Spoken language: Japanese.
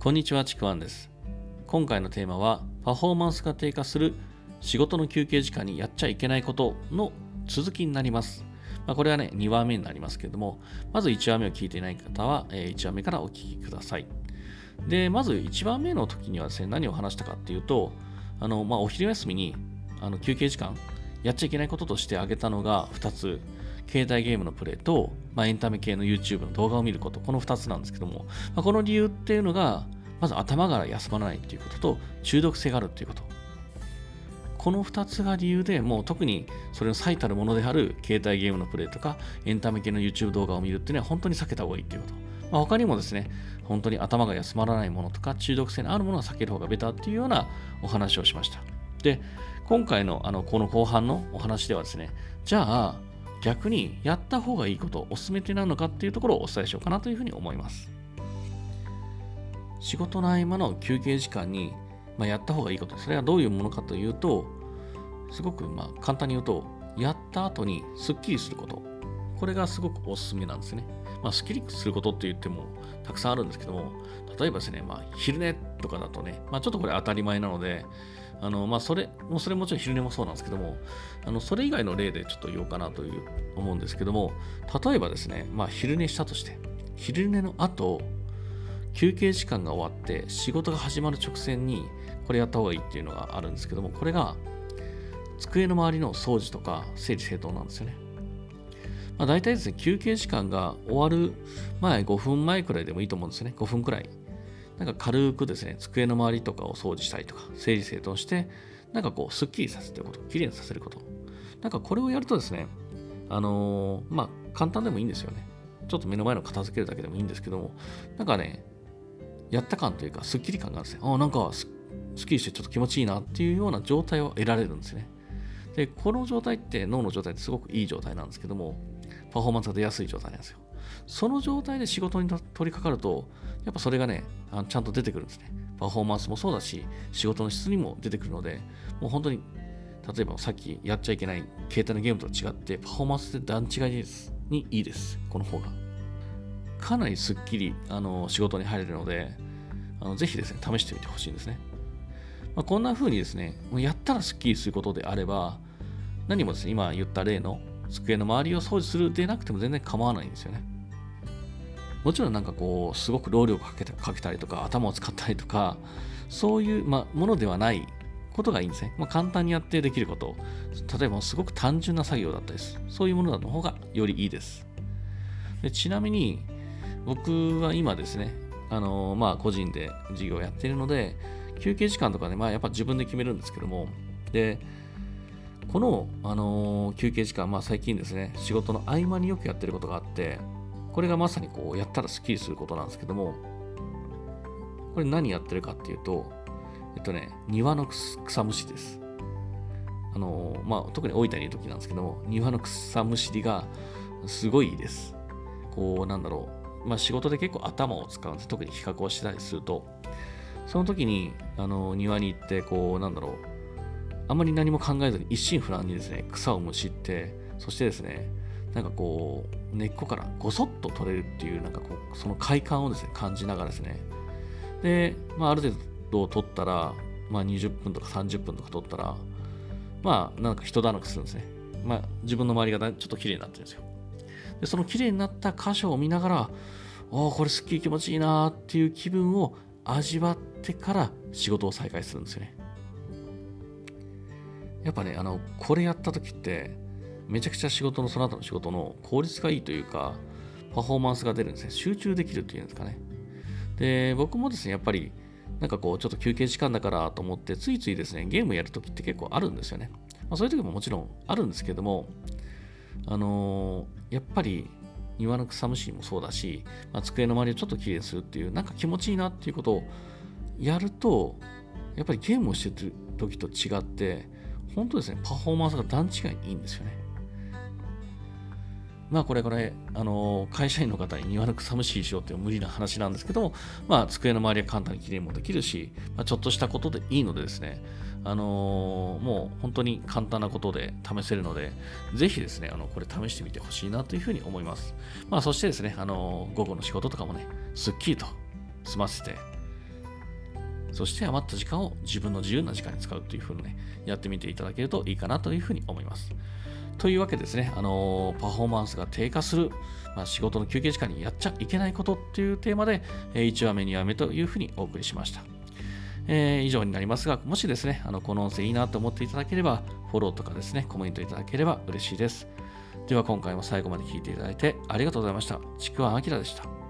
こんにちは、ちくわんです。今回のテーマは、パフォーマンスが低下する仕事の休憩時間にやっちゃいけないことの続きになります。まあ、これはね、2話目になりますけれども、まず1話目を聞いていない方は、え1話目からお聞きください。で、まず1番目の時にはですね、何を話したかっていうと、あの、まあ、お昼休みにあの休憩時間、やっちゃいけないこととして挙げたのが2つ。携帯ゲームのプレイと、まあ、エンタメ系の YouTube の動画を見ること、この2つなんですけども、まあ、この理由っていうのが、まず頭が休まらないっていうことと、中毒性があるっていうこと。この2つが理由でもう特にそれの最たるものである携帯ゲームのプレイとかエンタメ系の YouTube 動画を見るっていうのは本当に避けた方がいいっていうこと。まあ、他にもですね、本当に頭が休まらないものとか中毒性のあるものは避ける方がベターっていうようなお話をしました。で、今回のあのこの後半のお話ではですね、じゃあ逆にやった方がいいこと、おすすめって何のかっていうところをお伝えしようかなというふうに思います。仕事の合間の休憩時間に、まあ、やった方がいいこと、それはどういうものかというと、すごくまあ簡単に言うと、やった後にスッキリすること。これがすごくおすすめなんですね。まあ、スッキリすることって言ってもたくさんあるんですけども、例えばですね、まあ、昼寝とかだとね、まあ、ちょっとこれ当たり前なので、あのまあ、それもそれもちろん昼寝もそうなんですけども、あのそれ以外の例でちょっと言おうかなという思うんですけども、例えばですね、まあ、昼寝したとして、昼寝の後、休憩時間が終わって仕事が始まる直前にこれやった方がいいっていうのがあるんですけども、これが机の周りの掃除とか整理整頓なんですよね。まあ、大体ですね、休憩時間が終わる前、5分前くらいでもいいと思うんですよね。5分くらい。なんか軽くですね、机の周りとかを掃除したりとか、整理整頓して、なんかこう、すっきりさせてること、きれいにさせること。なんかこれをやるとですね、あのー、まあ、簡単でもいいんですよね。ちょっと目の前の片付けるだけでもいいんですけども、なんかね、やった感というか、すっきり感があるんですね。ああ、なんかす、すっきりしてちょっと気持ちいいなっていうような状態を得られるんですね。で、この状態って脳の状態ってすごくいい状態なんですけども、パフォーマンスが出やすい状態なんですよ。その状態で仕事に取り掛かると、やっぱそれがね、あのちゃんと出てくるんですね。パフォーマンスもそうだし、仕事の質にも出てくるので、もう本当に、例えばさっきやっちゃいけない携帯のゲームと違って、パフォーマンスで段違いです。にいいです。この方が。かなりすっきりあの仕事に入れるので、あのぜひですね、試してみてほしいんですね。まあ、こんな風にですね、やったらすっきりすることであれば、何もですね、今言った例の机の周りを掃除するでなくても全然構わないんですよね。もちろんなんかこう、すごく労力かけたかけたりとか、頭を使ったりとか、そういう、まあ、ものではないことがいいんですね。まあ、簡単にやってできること。例えばすごく単純な作業だったりす。そういうものの方がよりいいです。でちなみに、僕は今ですね、あのまあ個人で事業をやっているので、休憩時間とかね、まあやっぱ自分で決めるんですけども、で、この、あのー、休憩時間、まあ最近ですね、仕事の合間によくやってることがあって、これがまさにこう、やったらスッキリすることなんですけども、これ何やってるかっていうと、えっとね、庭の草むしりです。あの、まあ特に大分にいる時なんですけども、庭の草むしりがすごいいいです。こう、なんだろう、まあ仕事で結構頭を使うんです。特に比較をしたりすると、その時に、あの、庭に行って、こう、なんだろう、あんまり何も考えずに一心不乱にですね、草をむしって、そしてですね、なんかこう、根っこからごそっと取れるっていう、なんかこう、その快感をですね、感じながらですね。で、まあ、ある程度取ったら、まあ、20分とか30分とか取ったら、まあ、なんか一段落するんですね。まあ、自分の周りがちょっと綺麗になってるんですよ。で、その綺麗になった箇所を見ながら、おお、これすっきり気持ちいいなーっていう気分を味わってから仕事を再開するんですよね。やっぱね、あの、これやった時って、めちゃくちゃ仕事の、その後の仕事の効率がいいというか、パフォーマンスが出るんですね。集中できるっていうんですかね。で、僕もですね、やっぱり、なんかこう、ちょっと休憩時間だからと思って、ついついですね、ゲームやるときって結構あるんですよね。まあ、そういう時ももちろんあるんですけども、あのー、やっぱり、庭の草むしりもそうだし、まあ、机の周りをちょっときれいにするっていう、なんか気持ちいいなっていうことをやると、やっぱりゲームをしてる時と違って、本当ですね、パフォーマンスが段違いにいいんですよね。まあこれこれ、あの会社員の方に庭の草むしりしようっていう無理な話なんですけども、まあ机の周りは簡単にきれいもできるし、まあ、ちょっとしたことでいいのでですね、あのー、もう本当に簡単なことで試せるので、ぜひですね、あのこれ試してみてほしいなというふうに思います。まあそしてですね、あのー、午後の仕事とかもね、すっきりと済ませて、そして余った時間を自分の自由な時間に使うというふうにね、やってみていただけるといいかなというふうに思います。というわけですね、あのパフォーマンスが低下する、まあ、仕事の休憩時間にやっちゃいけないことっていうテーマで、え1話目、2話目というふうにお送りしました。えー、以上になりますが、もしですね、あのこの音声いいなと思っていただければ、フォローとかですね、コメントいただければ嬉しいです。では今回も最後まで聴いていただいてありがとうございました。ちくわあきらでした。